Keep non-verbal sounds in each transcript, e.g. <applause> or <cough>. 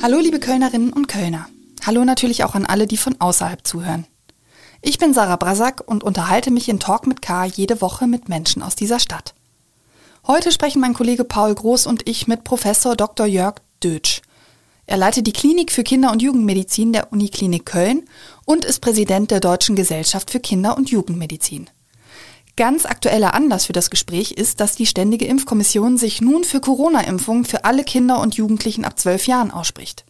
Hallo liebe Kölnerinnen und Kölner. Hallo natürlich auch an alle, die von außerhalb zuhören. Ich bin Sarah Brasak und unterhalte mich in Talk mit K jede Woche mit Menschen aus dieser Stadt. Heute sprechen mein Kollege Paul Groß und ich mit Professor Dr. Jörg Dötsch. Er leitet die Klinik für Kinder- und Jugendmedizin der Uniklinik Köln und ist Präsident der Deutschen Gesellschaft für Kinder- und Jugendmedizin. Ganz aktueller Anlass für das Gespräch ist, dass die Ständige Impfkommission sich nun für Corona-Impfungen für alle Kinder und Jugendlichen ab zwölf Jahren ausspricht.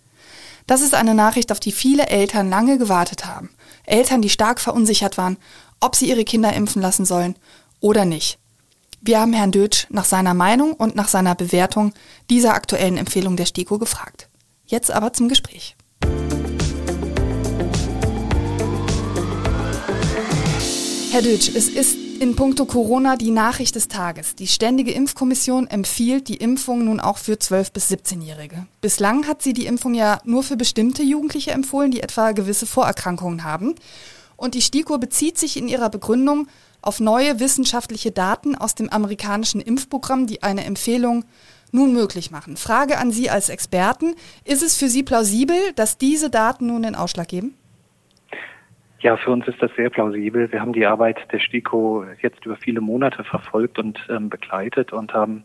Das ist eine Nachricht, auf die viele Eltern lange gewartet haben. Eltern, die stark verunsichert waren, ob sie ihre Kinder impfen lassen sollen oder nicht. Wir haben Herrn Dötsch nach seiner Meinung und nach seiner Bewertung dieser aktuellen Empfehlung der STIKO gefragt. Jetzt aber zum Gespräch. Herr Dötsch, es ist in puncto Corona die Nachricht des Tages. Die Ständige Impfkommission empfiehlt die Impfung nun auch für 12- bis 17-Jährige. Bislang hat sie die Impfung ja nur für bestimmte Jugendliche empfohlen, die etwa gewisse Vorerkrankungen haben. Und die STIKO bezieht sich in ihrer Begründung auf neue wissenschaftliche Daten aus dem amerikanischen Impfprogramm, die eine Empfehlung nun möglich machen. Frage an Sie als Experten. Ist es für Sie plausibel, dass diese Daten nun den Ausschlag geben? Ja, für uns ist das sehr plausibel. Wir haben die Arbeit der STIKO jetzt über viele Monate verfolgt und ähm, begleitet und haben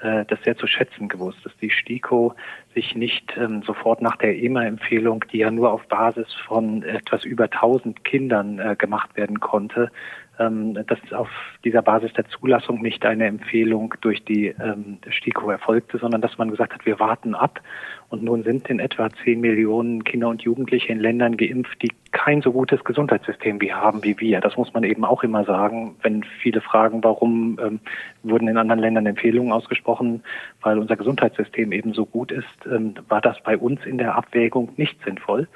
äh, das sehr zu schätzen gewusst, dass die STIKO sich nicht ähm, sofort nach der EMA-Empfehlung, die ja nur auf Basis von etwas über 1000 Kindern äh, gemacht werden konnte, ähm, dass auf dieser Basis der Zulassung nicht eine Empfehlung durch die ähm, STIKO erfolgte, sondern dass man gesagt hat, wir warten ab. Und nun sind in etwa 10 Millionen Kinder und Jugendliche in Ländern geimpft, die kein so gutes Gesundheitssystem wie haben wie wir. Das muss man eben auch immer sagen, wenn viele fragen, warum ähm, wurden in anderen Ländern Empfehlungen ausgesprochen, weil unser Gesundheitssystem eben so gut ist, ähm, war das bei uns in der Abwägung nicht sinnvoll.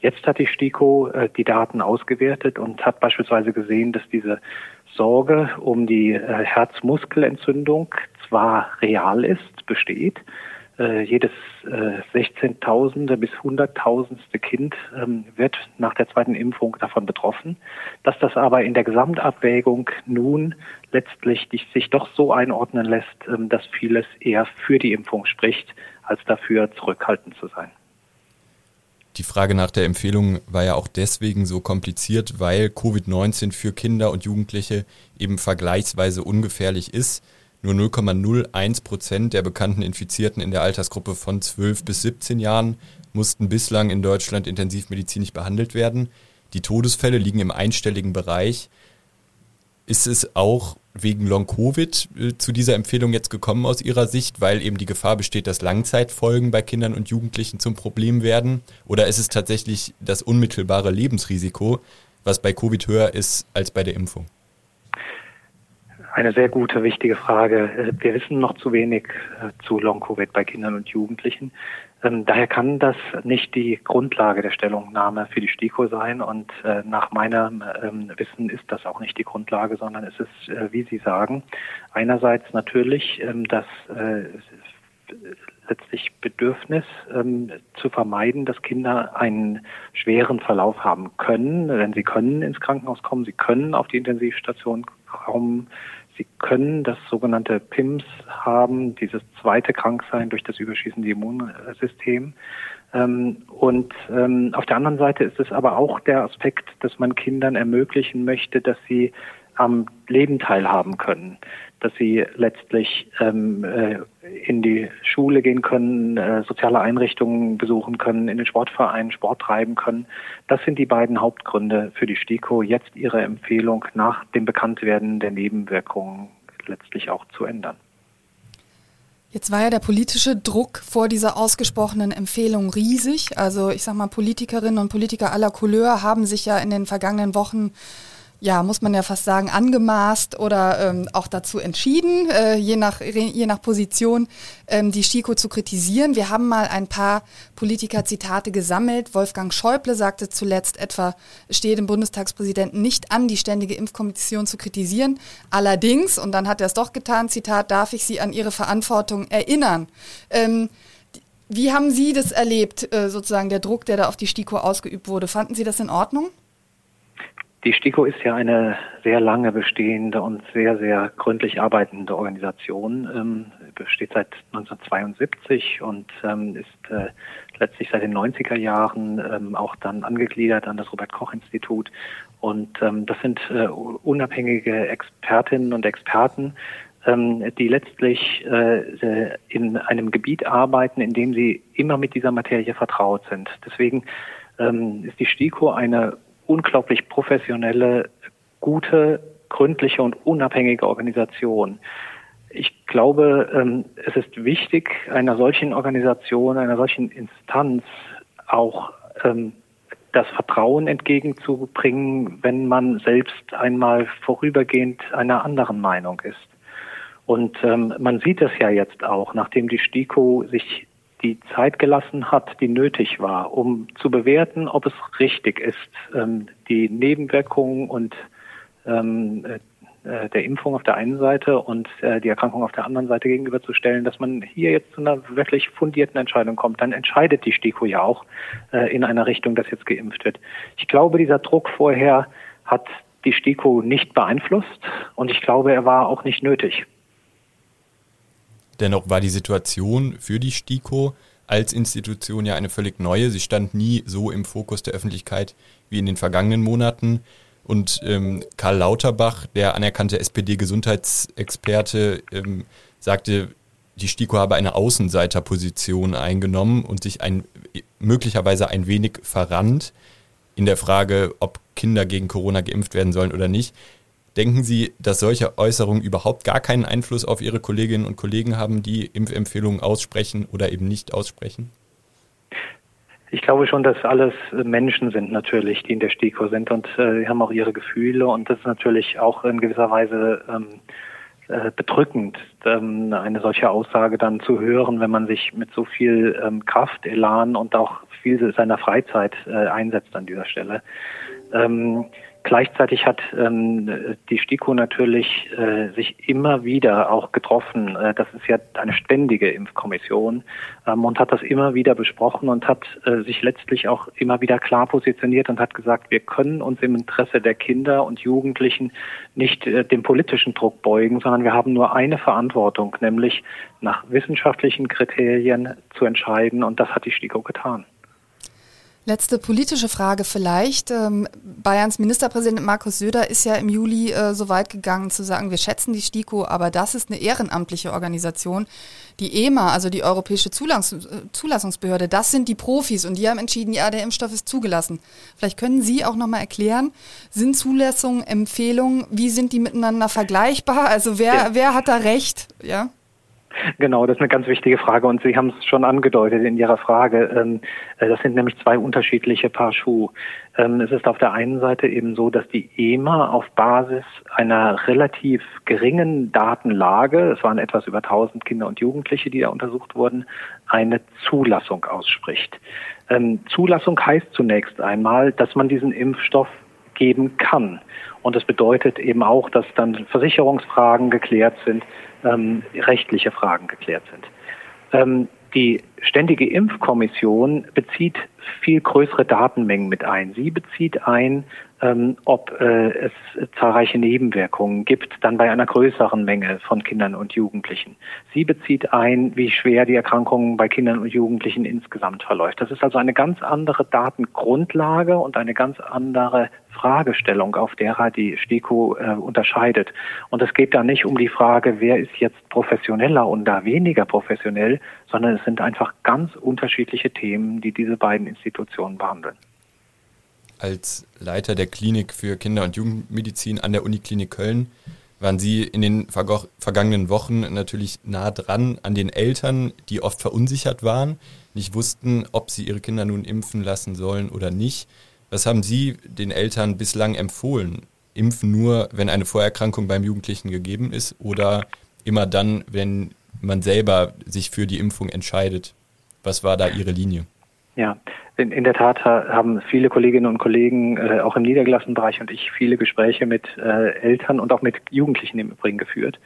Jetzt hat die STIKO äh, die Daten ausgewertet und hat beispielsweise gesehen, dass diese Sorge um die äh, Herzmuskelentzündung zwar real ist, besteht, äh, jedes äh, 16.000 bis 100.000. Kind ähm, wird nach der zweiten Impfung davon betroffen. Dass das aber in der Gesamtabwägung nun letztlich sich doch so einordnen lässt, ähm, dass vieles eher für die Impfung spricht, als dafür zurückhaltend zu sein. Die Frage nach der Empfehlung war ja auch deswegen so kompliziert, weil Covid-19 für Kinder und Jugendliche eben vergleichsweise ungefährlich ist. Nur 0,01 Prozent der bekannten Infizierten in der Altersgruppe von 12 bis 17 Jahren mussten bislang in Deutschland intensivmedizinisch behandelt werden. Die Todesfälle liegen im einstelligen Bereich. Ist es auch wegen Long-Covid äh, zu dieser Empfehlung jetzt gekommen aus Ihrer Sicht, weil eben die Gefahr besteht, dass Langzeitfolgen bei Kindern und Jugendlichen zum Problem werden? Oder ist es tatsächlich das unmittelbare Lebensrisiko, was bei Covid höher ist als bei der Impfung? Eine sehr gute, wichtige Frage. Äh, wir wissen noch zu wenig äh, zu Long-Covid bei Kindern und Jugendlichen. Ähm, daher kann das nicht die Grundlage der Stellungnahme für die STIKO sein und äh, nach meinem ähm, Wissen ist das auch nicht die Grundlage, sondern es ist, wie Sie sagen, einerseits natürlich ähm, das letztlich Bedürfnis zu vermeiden, dass Kinder einen schweren Verlauf haben können, denn sie können ins Krankenhaus kommen, sie können auf die Intensivstation kommen, Sie können das sogenannte PIMS haben, dieses zweite Kranksein durch das überschießende Immunsystem. Ähm, und ähm, auf der anderen Seite ist es aber auch der Aspekt, dass man Kindern ermöglichen möchte, dass sie am Leben teilhaben können, dass sie letztlich ähm, äh, in die Schule gehen können, äh, soziale Einrichtungen besuchen können, in den Sportverein Sport treiben können. Das sind die beiden Hauptgründe für die STIKO, jetzt ihre Empfehlung nach dem Bekanntwerden der Nebenwirkungen letztlich auch zu ändern. Jetzt war ja der politische Druck vor dieser ausgesprochenen Empfehlung riesig. Also ich sag mal, Politikerinnen und Politiker aller Couleur haben sich ja in den vergangenen Wochen ja, muss man ja fast sagen, angemaßt oder ähm, auch dazu entschieden, äh, je, nach, je nach Position, ähm, die STIKO zu kritisieren. Wir haben mal ein paar Politiker-Zitate gesammelt. Wolfgang Schäuble sagte zuletzt etwa, stehe dem Bundestagspräsidenten nicht an, die Ständige Impfkommission zu kritisieren. Allerdings, und dann hat er es doch getan, Zitat, darf ich Sie an Ihre Verantwortung erinnern. Ähm, wie haben Sie das erlebt, äh, sozusagen der Druck, der da auf die STIKO ausgeübt wurde? Fanden Sie das in Ordnung? Die STIKO ist ja eine sehr lange bestehende und sehr, sehr gründlich arbeitende Organisation, ähm, besteht seit 1972 und ähm, ist äh, letztlich seit den 90er Jahren ähm, auch dann angegliedert an das Robert Koch Institut. Und ähm, das sind äh, unabhängige Expertinnen und Experten, ähm, die letztlich äh, in einem Gebiet arbeiten, in dem sie immer mit dieser Materie vertraut sind. Deswegen ähm, ist die STIKO eine unglaublich professionelle, gute, gründliche und unabhängige Organisation. Ich glaube, ähm, es ist wichtig, einer solchen Organisation, einer solchen Instanz auch ähm, das Vertrauen entgegenzubringen, wenn man selbst einmal vorübergehend einer anderen Meinung ist. Und ähm, man sieht es ja jetzt auch, nachdem die STIKO sich die Zeit gelassen hat, die nötig war, um zu bewerten, ob es richtig ist, ähm, die Nebenwirkungen und ähm, äh, der Impfung auf der einen Seite und äh, die Erkrankung auf der anderen Seite gegenüberzustellen, dass man hier jetzt zu einer wirklich fundierten Entscheidung kommt, dann entscheidet die STIKO ja auch äh, in einer Richtung, dass jetzt geimpft wird. Ich glaube, dieser Druck vorher hat die STIKO nicht beeinflusst und ich glaube, er war auch nicht nötig. Dennoch war die Situation für die STIKO als Institution ja eine völlig neue. Sie stand nie so im Fokus der Öffentlichkeit wie in den vergangenen Monaten. Und ähm, Karl Lauterbach, der anerkannte SPD-Gesundheitsexperte, ähm, sagte, die STIKO habe eine Außenseiterposition eingenommen und sich ein, möglicherweise ein wenig verrannt in der Frage, ob Kinder gegen Corona geimpft werden sollen oder nicht. Denken Sie, dass solche Äußerungen überhaupt gar keinen Einfluss auf Ihre Kolleginnen und Kollegen haben, die Impfempfehlungen aussprechen oder eben nicht aussprechen? Ich glaube schon, dass alles Menschen sind natürlich, die in der STIKO sind und äh, haben auch ihre Gefühle und das ist natürlich auch in gewisser Weise ähm, äh, bedrückend, ähm, eine solche Aussage dann zu hören, wenn man sich mit so viel ähm, Kraft, Elan und auch viel seiner Freizeit äh, einsetzt an dieser Stelle. Ähm, Gleichzeitig hat ähm, die STIKO natürlich äh, sich immer wieder auch getroffen. Äh, das ist ja eine ständige Impfkommission ähm, und hat das immer wieder besprochen und hat äh, sich letztlich auch immer wieder klar positioniert und hat gesagt, wir können uns im Interesse der Kinder und Jugendlichen nicht äh, dem politischen Druck beugen, sondern wir haben nur eine Verantwortung, nämlich nach wissenschaftlichen Kriterien zu entscheiden und das hat die STIKO getan. Letzte politische Frage vielleicht. Ähm, Bayerns Ministerpräsident Markus Söder ist ja im Juli äh, so weit gegangen zu sagen, wir schätzen die STIKO, aber das ist eine ehrenamtliche Organisation. Die EMA, also die Europäische äh, Zulassungsbehörde, das sind die Profis und die haben entschieden, ja, der Impfstoff ist zugelassen. Vielleicht können Sie auch nochmal erklären, sind Zulassungen, Empfehlungen, wie sind die miteinander vergleichbar? Also wer, ja. wer hat da recht? Ja? Genau, das ist eine ganz wichtige Frage und Sie haben es schon angedeutet in Ihrer Frage. Ähm, äh, das sind nämlich zwei unterschiedliche Paar Schuh. Ähm, es ist auf der einen Seite eben so, dass die EMA auf Basis einer relativ geringen Datenlage, es waren etwas über 1000 Kinder und Jugendliche, die da untersucht wurden, eine Zulassung ausspricht. Ähm, Zulassung heißt zunächst einmal, dass man diesen Impfstoff geben kann. Und das bedeutet eben auch, dass dann Versicherungsfragen geklärt sind, ähm, rechtliche Fragen geklärt sind. Ähm, die Ständige Impfkommission bezieht viel größere Datenmengen mit ein. Sie bezieht ein, ähm, ob äh, es zahlreiche Nebenwirkungen gibt, dann bei einer größeren Menge von Kindern und Jugendlichen. Sie bezieht ein, wie schwer die Erkrankung bei Kindern und Jugendlichen insgesamt verläuft. Das ist also eine ganz andere Datengrundlage und eine ganz andere Fragestellung, auf derer die STIKO äh, unterscheidet. Und es geht da nicht um die Frage, wer ist jetzt professioneller und da weniger professionell, sondern es sind einfach ganz unterschiedliche Themen, die diese beiden Institutionen behandeln. Als Leiter der Klinik für Kinder- und Jugendmedizin an der Uniklinik Köln waren Sie in den vergangenen Wochen natürlich nah dran an den Eltern, die oft verunsichert waren, nicht wussten, ob sie ihre Kinder nun impfen lassen sollen oder nicht. Was haben Sie den Eltern bislang empfohlen? Impfen nur, wenn eine Vorerkrankung beim Jugendlichen gegeben ist oder immer dann, wenn man selber sich für die Impfung entscheidet? Was war da Ihre Linie? Ja, in, in der Tat haben viele Kolleginnen und Kollegen, äh, auch im niedergelassenen Bereich und ich, viele Gespräche mit äh, Eltern und auch mit Jugendlichen im Übrigen geführt.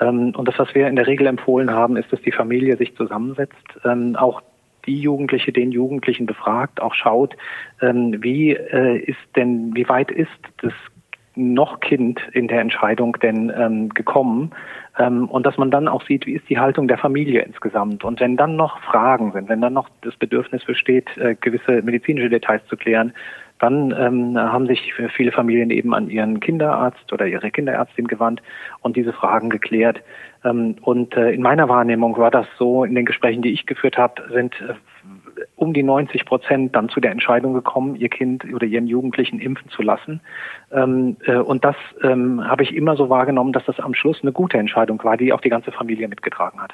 Ähm, und das, was wir in der Regel empfohlen haben, ist, dass die Familie sich zusammensetzt, ähm, auch die Jugendliche, den Jugendlichen befragt, auch schaut, ähm, wie äh, ist denn, wie weit ist das noch Kind in der Entscheidung denn ähm, gekommen ähm, und dass man dann auch sieht, wie ist die Haltung der Familie insgesamt und wenn dann noch Fragen sind, wenn dann noch das Bedürfnis besteht, äh, gewisse medizinische Details zu klären, dann ähm, haben sich viele Familien eben an ihren Kinderarzt oder ihre Kinderärztin gewandt und diese Fragen geklärt. Ähm, und äh, in meiner Wahrnehmung war das so, in den Gesprächen, die ich geführt habe, sind äh, um die 90 Prozent dann zu der Entscheidung gekommen, ihr Kind oder ihren Jugendlichen impfen zu lassen. Ähm, äh, und das ähm, habe ich immer so wahrgenommen, dass das am Schluss eine gute Entscheidung war, die auch die ganze Familie mitgetragen hat.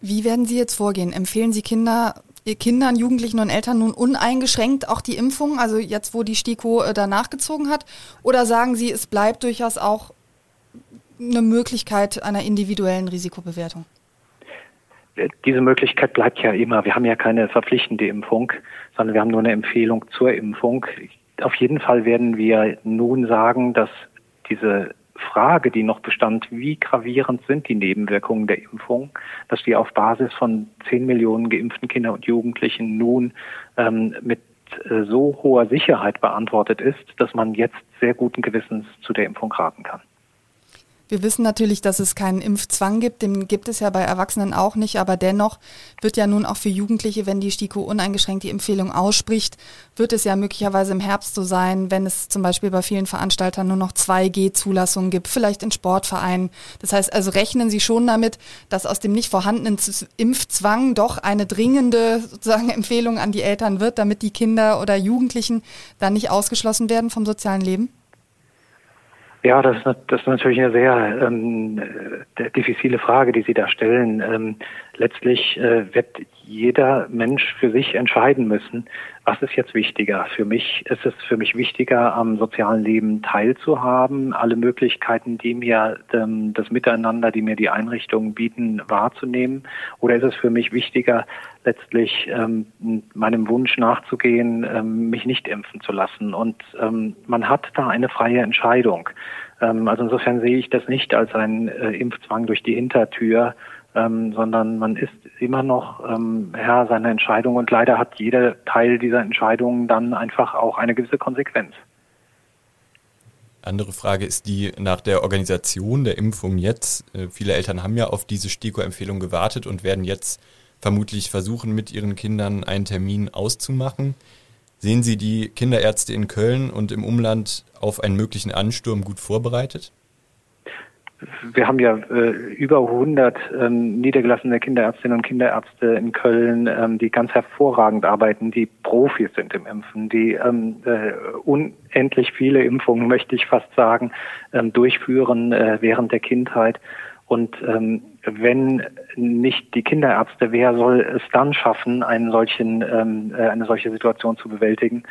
Wie werden Sie jetzt vorgehen? Empfehlen Sie Kinder, Kindern, Jugendlichen und Eltern nun uneingeschränkt auch die Impfung, also jetzt, wo die STIKO äh, danach gezogen hat? Oder sagen Sie, es bleibt durchaus auch eine Möglichkeit einer individuellen Risikobewertung? Diese Möglichkeit bleibt ja immer. Wir haben ja keine verpflichtende Impfung, sondern wir haben nur eine Empfehlung zur Impfung. Auf jeden Fall werden wir nun sagen, dass diese Frage, die noch bestand, wie gravierend sind die Nebenwirkungen der Impfung, dass die auf Basis von 10 Millionen geimpften Kindern und Jugendlichen nun ähm, mit äh, so hoher Sicherheit beantwortet ist, dass man jetzt sehr guten Gewissens zu der Impfung raten kann. Wir wissen natürlich, dass es keinen Impfzwang gibt, den gibt es ja bei Erwachsenen auch nicht, aber dennoch wird ja nun auch für Jugendliche, wenn die STIKO uneingeschränkt die Empfehlung ausspricht, wird es ja möglicherweise im Herbst so sein, wenn es zum Beispiel bei vielen Veranstaltern nur noch 2G-Zulassungen gibt, vielleicht in Sportvereinen. Das heißt also, rechnen Sie schon damit, dass aus dem nicht vorhandenen Impfzwang doch eine dringende sozusagen Empfehlung an die Eltern wird, damit die Kinder oder Jugendlichen dann nicht ausgeschlossen werden vom sozialen Leben? Ja, das ist, das ist natürlich eine sehr ähm, äh, diffizile Frage, die Sie da stellen. Ähm, letztlich äh, wird jeder Mensch für sich entscheiden müssen, was ist jetzt wichtiger. Für mich ist es für mich wichtiger, am sozialen Leben teilzuhaben, alle Möglichkeiten, die mir ähm, das Miteinander, die mir die Einrichtungen bieten, wahrzunehmen. Oder ist es für mich wichtiger, letztlich ähm, meinem Wunsch nachzugehen, ähm, mich nicht impfen zu lassen? Und ähm, man hat da eine freie Entscheidung. Ähm, also insofern sehe ich das nicht als ein äh, Impfzwang durch die Hintertür, ähm, sondern man ist immer noch ähm, Herr seiner Entscheidung und leider hat jeder Teil dieser Entscheidung dann einfach auch eine gewisse Konsequenz. Andere Frage ist die nach der Organisation der Impfung jetzt. Äh, viele Eltern haben ja auf diese STIKO-Empfehlung gewartet und werden jetzt vermutlich versuchen, mit ihren Kindern einen Termin auszumachen. Sehen Sie die Kinderärzte in Köln und im Umland auf einen möglichen Ansturm gut vorbereitet? Wir haben ja äh, über 100 ähm, niedergelassene Kinderärztinnen und Kinderärzte in Köln, ähm, die ganz hervorragend arbeiten, die Profis sind im Impfen, die ähm, äh, unendlich viele Impfungen, <laughs> möchte ich fast sagen, ähm, durchführen äh, während der Kindheit. Und ähm, wenn nicht die Kinderärzte, wer soll es dann schaffen, einen solchen, ähm, äh, eine solche Situation zu bewältigen?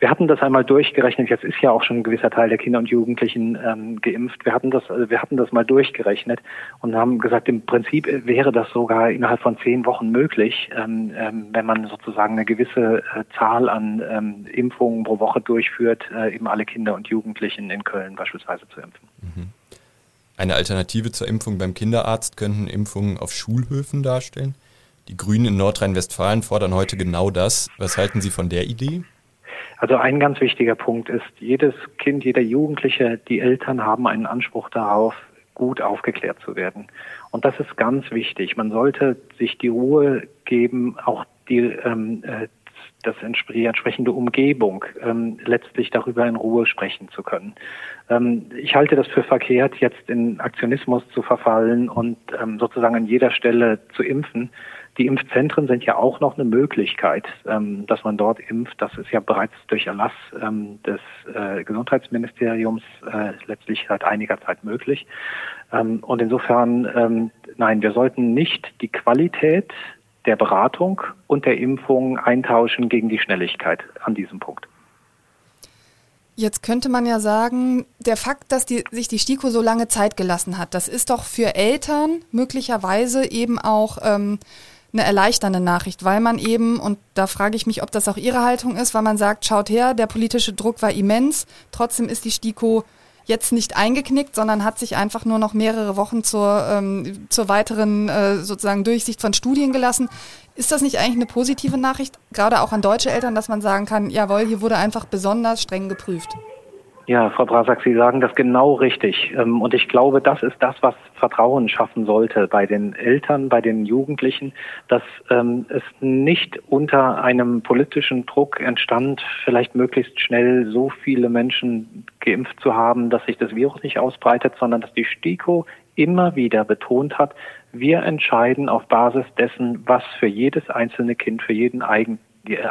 Wir hatten das einmal durchgerechnet. Jetzt ist ja auch schon ein gewisser Teil der Kinder und Jugendlichen ähm, geimpft. Wir hatten das, also wir hatten das mal durchgerechnet und haben gesagt, im Prinzip wäre das sogar innerhalb von zehn Wochen möglich, ähm, ähm, wenn man sozusagen eine gewisse äh, Zahl an ähm, Impfungen pro Woche durchführt, äh, eben alle Kinder und Jugendlichen in Köln beispielsweise zu impfen. Mhm. Eine Alternative zur Impfung beim Kinderarzt könnten Impfungen auf Schulhöfen darstellen. Die Grünen in Nordrhein-Westfalen fordern heute genau das. Was halten Sie von der Idee? Also ein ganz wichtiger Punkt ist, jedes Kind, jeder Jugendliche, die Eltern haben einen Anspruch darauf, gut aufgeklärt zu werden. Und das ist ganz wichtig. Man sollte sich die Ruhe geben, auch die, ähm, äh, das die entsprechende Umgebung ähm, letztlich darüber in Ruhe sprechen zu können. Ähm, ich halte das für verkehrt, jetzt in Aktionismus zu verfallen und ähm, sozusagen an jeder Stelle zu impfen. Die Impfzentren sind ja auch noch eine Möglichkeit, ähm, dass man dort impft. Das ist ja bereits durch Erlass ähm, des äh, Gesundheitsministeriums äh, letztlich seit einiger Zeit möglich. Ähm, und insofern, ähm, nein, wir sollten nicht die Qualität der Beratung und der Impfung eintauschen gegen die Schnelligkeit an diesem Punkt. Jetzt könnte man ja sagen, der Fakt, dass die, sich die STIKO so lange Zeit gelassen hat, das ist doch für Eltern möglicherweise eben auch ähm, eine erleichternde Nachricht, weil man eben, und da frage ich mich, ob das auch Ihre Haltung ist, weil man sagt, schaut her, der politische Druck war immens, trotzdem ist die STIKO jetzt nicht eingeknickt, sondern hat sich einfach nur noch mehrere Wochen zur, ähm, zur weiteren äh, sozusagen Durchsicht von Studien gelassen. Ist das nicht eigentlich eine positive Nachricht, gerade auch an deutsche Eltern, dass man sagen kann, jawohl, hier wurde einfach besonders streng geprüft? Ja, Frau Brasak, Sie sagen das genau richtig. Ähm, und ich glaube, das ist das, was Vertrauen schaffen sollte bei den Eltern, bei den Jugendlichen, dass ähm, es nicht unter einem politischen Druck entstand, vielleicht möglichst schnell so viele Menschen geimpft zu haben, dass sich das Virus nicht ausbreitet, sondern dass die STIKO immer wieder betont hat, wir entscheiden auf Basis dessen, was für jedes einzelne Kind, für jeden eigen,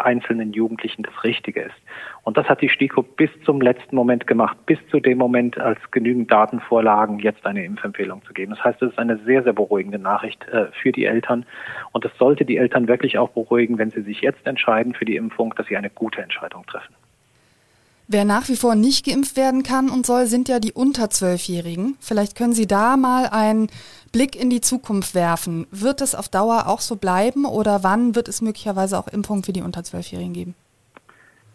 einzelnen Jugendlichen das Richtige ist. Und das hat die STIKO bis zum letzten Moment gemacht, bis zu dem Moment, als genügend Daten vorlagen, jetzt eine Impfempfehlung zu geben. Das heißt, es ist eine sehr, sehr beruhigende Nachricht äh, für die Eltern. Und es sollte die Eltern wirklich auch beruhigen, wenn sie sich jetzt entscheiden für die Impfung, dass sie eine gute Entscheidung treffen. Wer nach wie vor nicht geimpft werden kann und soll, sind ja die unter Zwölfjährigen. Vielleicht können Sie da mal einen Blick in die Zukunft werfen. Wird es auf Dauer auch so bleiben oder wann wird es möglicherweise auch Impfungen für die unter Zwölfjährigen geben?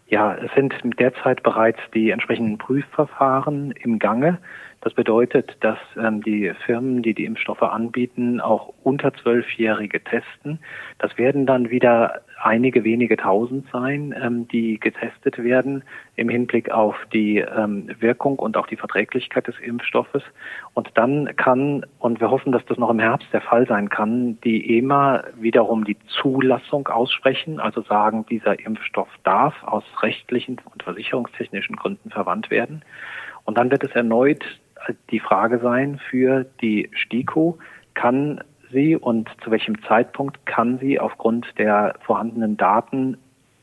Ja, es sind derzeit bereits die entsprechenden Prüfverfahren im Gange. Das bedeutet, dass ähm, die Firmen, die die Impfstoffe anbieten, auch unter Zwölfjährige testen. Das werden dann wieder einige wenige Tausend sein, ähm, die getestet werden im Hinblick auf die ähm, Wirkung und auch die Verträglichkeit des Impfstoffes. Und dann kann, und wir hoffen, dass das noch im Herbst der Fall sein kann, die EMA wiederum die Zulassung aussprechen, also sagen, dieser Impfstoff darf aus rechtlichen und versicherungstechnischen Gründen verwandt werden. Und dann wird es erneut die Frage sein für die STIKO, kann sie und zu welchem Zeitpunkt kann sie aufgrund der vorhandenen Daten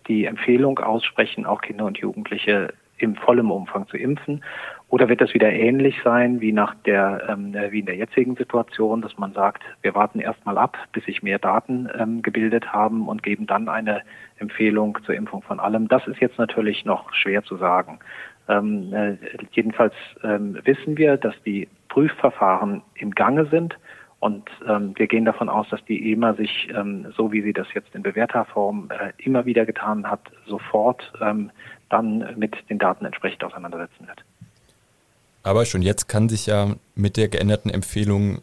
die Empfehlung aussprechen, auch Kinder und Jugendliche im vollen Umfang zu impfen? Oder wird das wieder ähnlich sein wie nach der ähm, wie in der jetzigen Situation, dass man sagt, wir warten erstmal ab, bis sich mehr Daten ähm, gebildet haben und geben dann eine Empfehlung zur Impfung von allem? Das ist jetzt natürlich noch schwer zu sagen. Ähm, äh, jedenfalls ähm, wissen wir, dass die Prüfverfahren im Gange sind und ähm, wir gehen davon aus, dass die EMA sich, ähm, so wie sie das jetzt in bewährter Form äh, immer wieder getan hat, sofort ähm, dann mit den Daten entsprechend auseinandersetzen wird. Aber schon jetzt kann sich ja mit der geänderten Empfehlung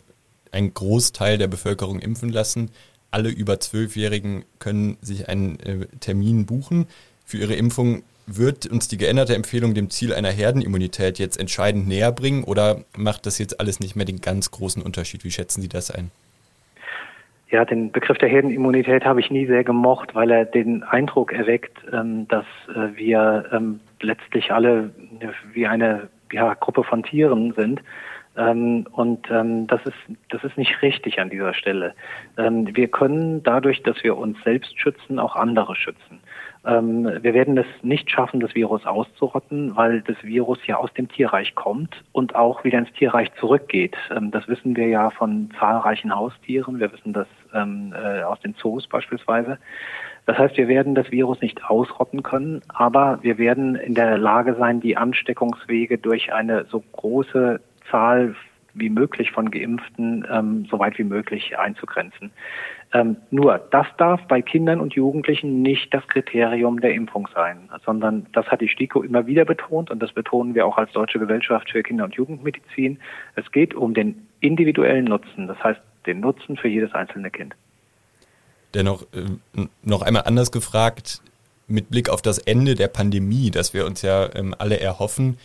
ein Großteil der Bevölkerung impfen lassen. Alle über Zwölfjährigen können sich einen äh, Termin buchen für ihre Impfung. Wird uns die geänderte Empfehlung dem Ziel einer Herdenimmunität jetzt entscheidend näher bringen oder macht das jetzt alles nicht mehr den ganz großen Unterschied? Wie schätzen Sie das ein? Ja, den Begriff der Herdenimmunität habe ich nie sehr gemocht, weil er den Eindruck erweckt, ähm, dass äh, wir ähm, letztlich alle wie eine ja, Gruppe von Tieren sind. Ähm, und das ist das ist nicht richtig an dieser Stelle. wir können dadurch, dass wir uns selbst schützen, auch andere schützen. Ähm, wir werden es nicht schaffen, das Virus auszurotten, weil das Virus ja aus dem Tierreich kommt und auch wieder ins Tierreich zurückgeht. Ähm, das wissen wir ja von zahlreichen Haustieren. Wir wissen das ähm, äh, aus den Zoos beispielsweise. Das heißt, wir werden das Virus nicht ausrotten können, aber wir werden in der Lage sein, die Ansteckungswege durch eine so große Zahl wie möglich von Geimpften ähm, so weit wie möglich einzugrenzen. Ähm, nur, das darf bei Kindern und Jugendlichen nicht das Kriterium der Impfung sein, sondern das hat die STIKO immer wieder betont und das betonen wir auch als Deutsche Gesellschaft für Kinder- und Jugendmedizin. Es geht um den individuellen Nutzen, das heißt den Nutzen für jedes einzelne Kind. Dennoch äh, noch einmal anders gefragt, mit Blick auf das Ende der Pandemie, das wir uns ja ähm, alle erhoffen,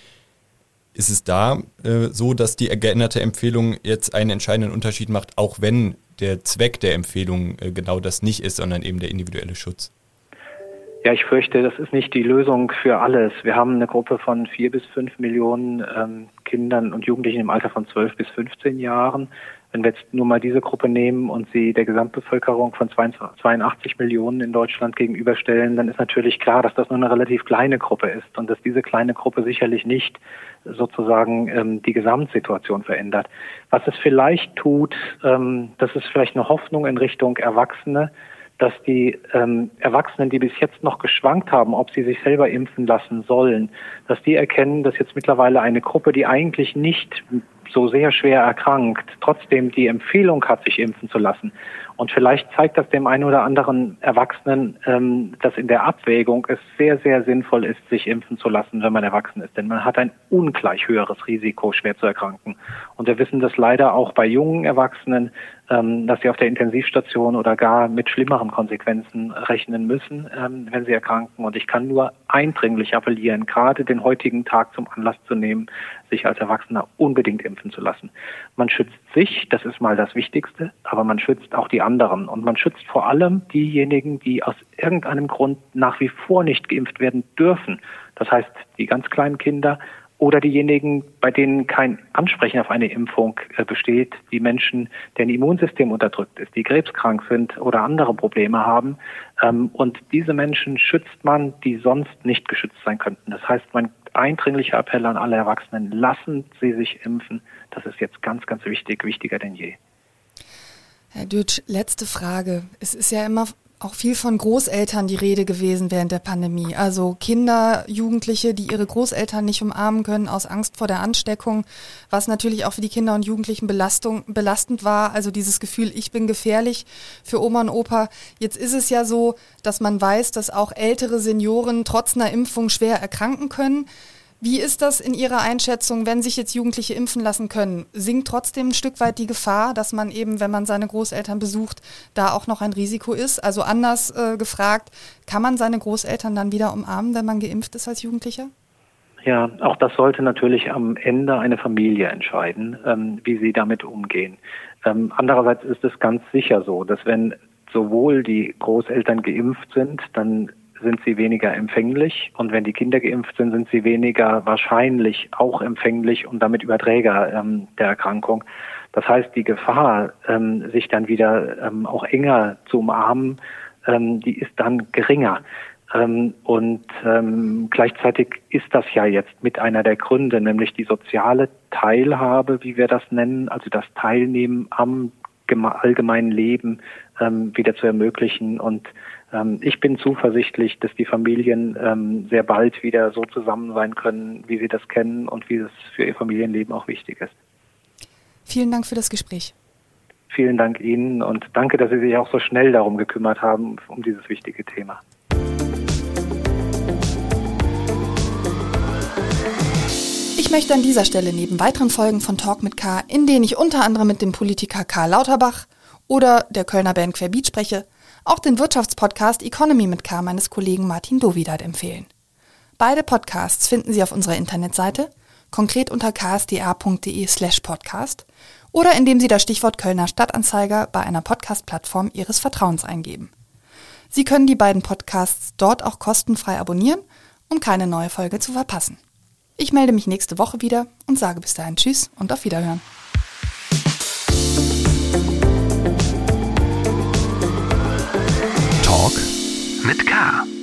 ist es da äh, so, dass die geänderte Empfehlung jetzt einen entscheidenden Unterschied macht, auch wenn der Zweck der Empfehlung äh, genau das nicht ist, sondern eben der individuelle Schutz? Ja, ich fürchte, das ist nicht die Lösung für alles. Wir haben eine Gruppe von vier bis fünf Millionen ähm, Kindern und Jugendlichen im Alter von zwölf bis 15 Jahren. Wenn wir jetzt nur mal diese Gruppe nehmen und sie der Gesamtbevölkerung von 82 Millionen in Deutschland gegenüberstellen, dann ist natürlich klar, dass das nur eine relativ kleine Gruppe ist und dass diese kleine Gruppe sicherlich nicht sozusagen ähm, die Gesamtsituation verändert. Was es vielleicht tut, ähm, das ist vielleicht eine Hoffnung in Richtung Erwachsene, dass die ähm, Erwachsenen, die bis jetzt noch geschwankt haben, ob sie sich selber impfen lassen sollen, dass die erkennen, dass jetzt mittlerweile eine Gruppe, die eigentlich nicht so sehr schwer erkrankt, trotzdem die Empfehlung hat, sich impfen zu lassen. Und vielleicht zeigt das dem einen oder anderen Erwachsenen, ähm, dass in der Abwägung es sehr, sehr sinnvoll ist, sich impfen zu lassen, wenn man erwachsen ist. Denn man hat ein ungleich höheres Risiko, schwer zu erkranken. Und wir wissen das leider auch bei jungen Erwachsenen, ähm, dass sie auf der Intensivstation oder gar mit schlimmeren Konsequenzen rechnen müssen, ähm, wenn sie erkranken. Und ich kann nur eindringlich appellieren, gerade den heutigen Tag zum Anlass zu nehmen, sich als Erwachsener unbedingt impfen zu lassen. Man schützt sich, das ist mal das Wichtigste, aber man schützt auch die anderen. Und man schützt vor allem diejenigen, die aus irgendeinem Grund nach wie vor nicht geimpft werden dürfen. Das heißt, die ganz kleinen Kinder oder diejenigen, bei denen kein Ansprechen auf eine Impfung äh, besteht, die Menschen, deren Immunsystem unterdrückt ist, die krebskrank sind oder andere Probleme haben. Ähm, und diese Menschen schützt man, die sonst nicht geschützt sein könnten. Das heißt, mein eindringlicher Appell an alle Erwachsenen, lassen Sie sich impfen. Das ist jetzt ganz, ganz wichtig, wichtiger denn je. Herr Dütsch, letzte Frage. Es ist ja immer auch viel von Großeltern die Rede gewesen während der Pandemie. Also Kinder, Jugendliche, die ihre Großeltern nicht umarmen können aus Angst vor der Ansteckung, was natürlich auch für die Kinder und Jugendlichen Belastung, belastend war. Also dieses Gefühl, ich bin gefährlich für Oma und Opa. Jetzt ist es ja so, dass man weiß, dass auch ältere Senioren trotz einer Impfung schwer erkranken können. Wie ist das in Ihrer Einschätzung, wenn sich jetzt Jugendliche impfen lassen können? Sinkt trotzdem ein Stück weit die Gefahr, dass man eben, wenn man seine Großeltern besucht, da auch noch ein Risiko ist? Also anders äh, gefragt, kann man seine Großeltern dann wieder umarmen, wenn man geimpft ist als Jugendlicher? Ja, auch das sollte natürlich am Ende eine Familie entscheiden, ähm, wie sie damit umgehen. Ähm, andererseits ist es ganz sicher so, dass wenn sowohl die Großeltern geimpft sind, dann sind sie weniger empfänglich und wenn die Kinder geimpft sind, sind sie weniger wahrscheinlich auch empfänglich und damit Überträger ähm, der Erkrankung. Das heißt, die Gefahr, ähm, sich dann wieder ähm, auch enger zu umarmen, ähm, die ist dann geringer. Ähm, und ähm, gleichzeitig ist das ja jetzt mit einer der Gründe, nämlich die soziale Teilhabe, wie wir das nennen, also das Teilnehmen am allgemeinen Leben wieder zu ermöglichen und ich bin zuversichtlich, dass die Familien ähm, sehr bald wieder so zusammen sein können, wie sie das kennen und wie es für ihr Familienleben auch wichtig ist. Vielen Dank für das Gespräch. Vielen Dank Ihnen und danke, dass Sie sich auch so schnell darum gekümmert haben, um dieses wichtige Thema. Ich möchte an dieser Stelle neben weiteren Folgen von Talk mit K, in denen ich unter anderem mit dem Politiker Karl Lauterbach oder der Kölner Band Querbeat spreche, auch den Wirtschaftspodcast Economy mit K meines Kollegen Martin Dovidat empfehlen. Beide Podcasts finden Sie auf unserer Internetseite, konkret unter ksda.de slash podcast oder indem Sie das Stichwort Kölner Stadtanzeiger bei einer Podcast-Plattform Ihres Vertrauens eingeben. Sie können die beiden Podcasts dort auch kostenfrei abonnieren, um keine neue Folge zu verpassen. Ich melde mich nächste Woche wieder und sage bis dahin Tschüss und auf Wiederhören. Mit K.